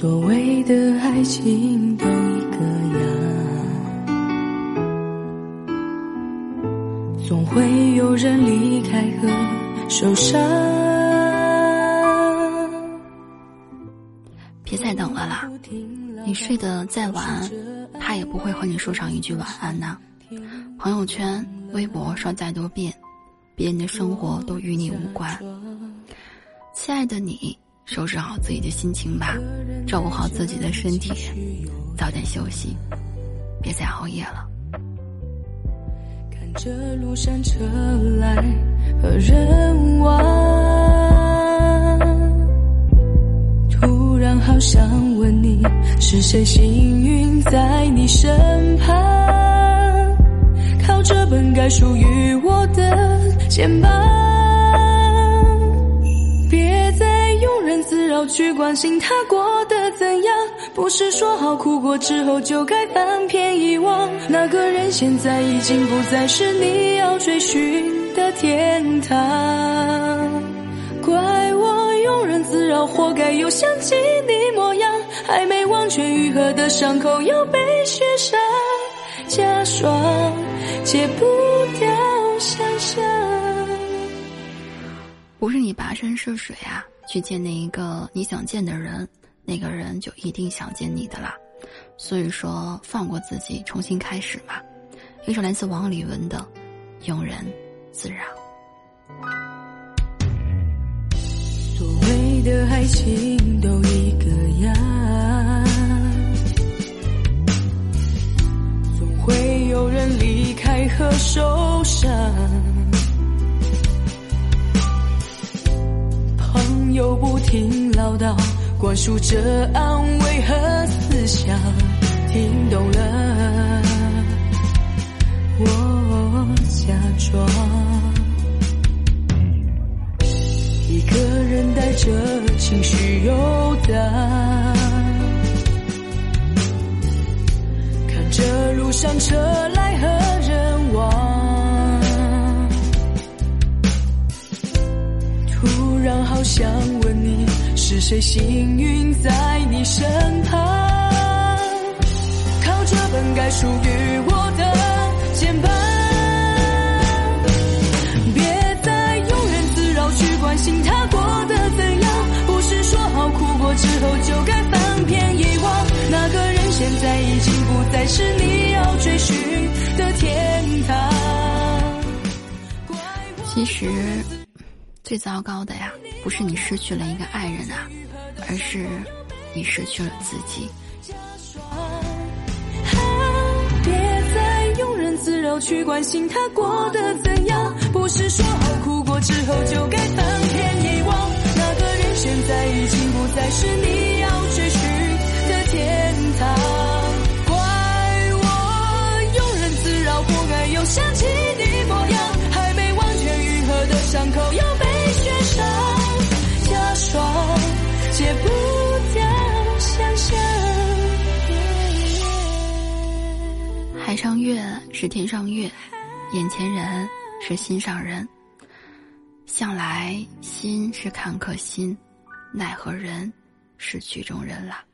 所谓的爱情都一个样，总会有人离开和受伤。别再等了啦，你睡得再晚，他也不会和你说上一句晚安呐。朋友圈、微博刷再多遍，别人的生活都与你无关。亲爱的你。收拾好自己的心情吧，照顾好自己的身体，早点休息，别再熬夜了。看着路上车来和人往，突然好想问你，是谁幸运在你身旁，靠着本该属于我的肩膀。去关心他过得怎样，不是说好哭过之后就该翻篇遗忘。那个人现在已经不再是你要追寻的天堂。怪我庸人自扰，活该又想起你模样，还没完全愈合的伤口又被雪上加霜，戒不掉想象。不是你跋山涉水啊。去见那一个你想见的人，那个人就一定想见你的啦。所以说，放过自己，重新开始吧。一首来自王丽文的《庸人自扰》。所谓的爱情都一个样，总会有人离开和受伤。又不停唠叨，灌输着安慰和思想，听懂了，我假装一个人带着情绪游荡，看着路上车来和人往。好想问你，是谁幸运在你身旁，靠着本该属于我的肩膀。别再庸人自扰，去关心他过得怎样。不是说好哭过之后就该翻篇遗忘。那个人现在已经不再是你要追寻的天堂。其实。最糟糕的呀，不是你失去了一个爱人啊，而是你失去了自己。别再庸人自扰，去关心他过得怎样。不是说好哭过之后就该翻篇遗忘。那个人现在已经不再是你海上月是天上月，眼前人是心上人。向来心是坎坷心，奈何人是曲中人啦。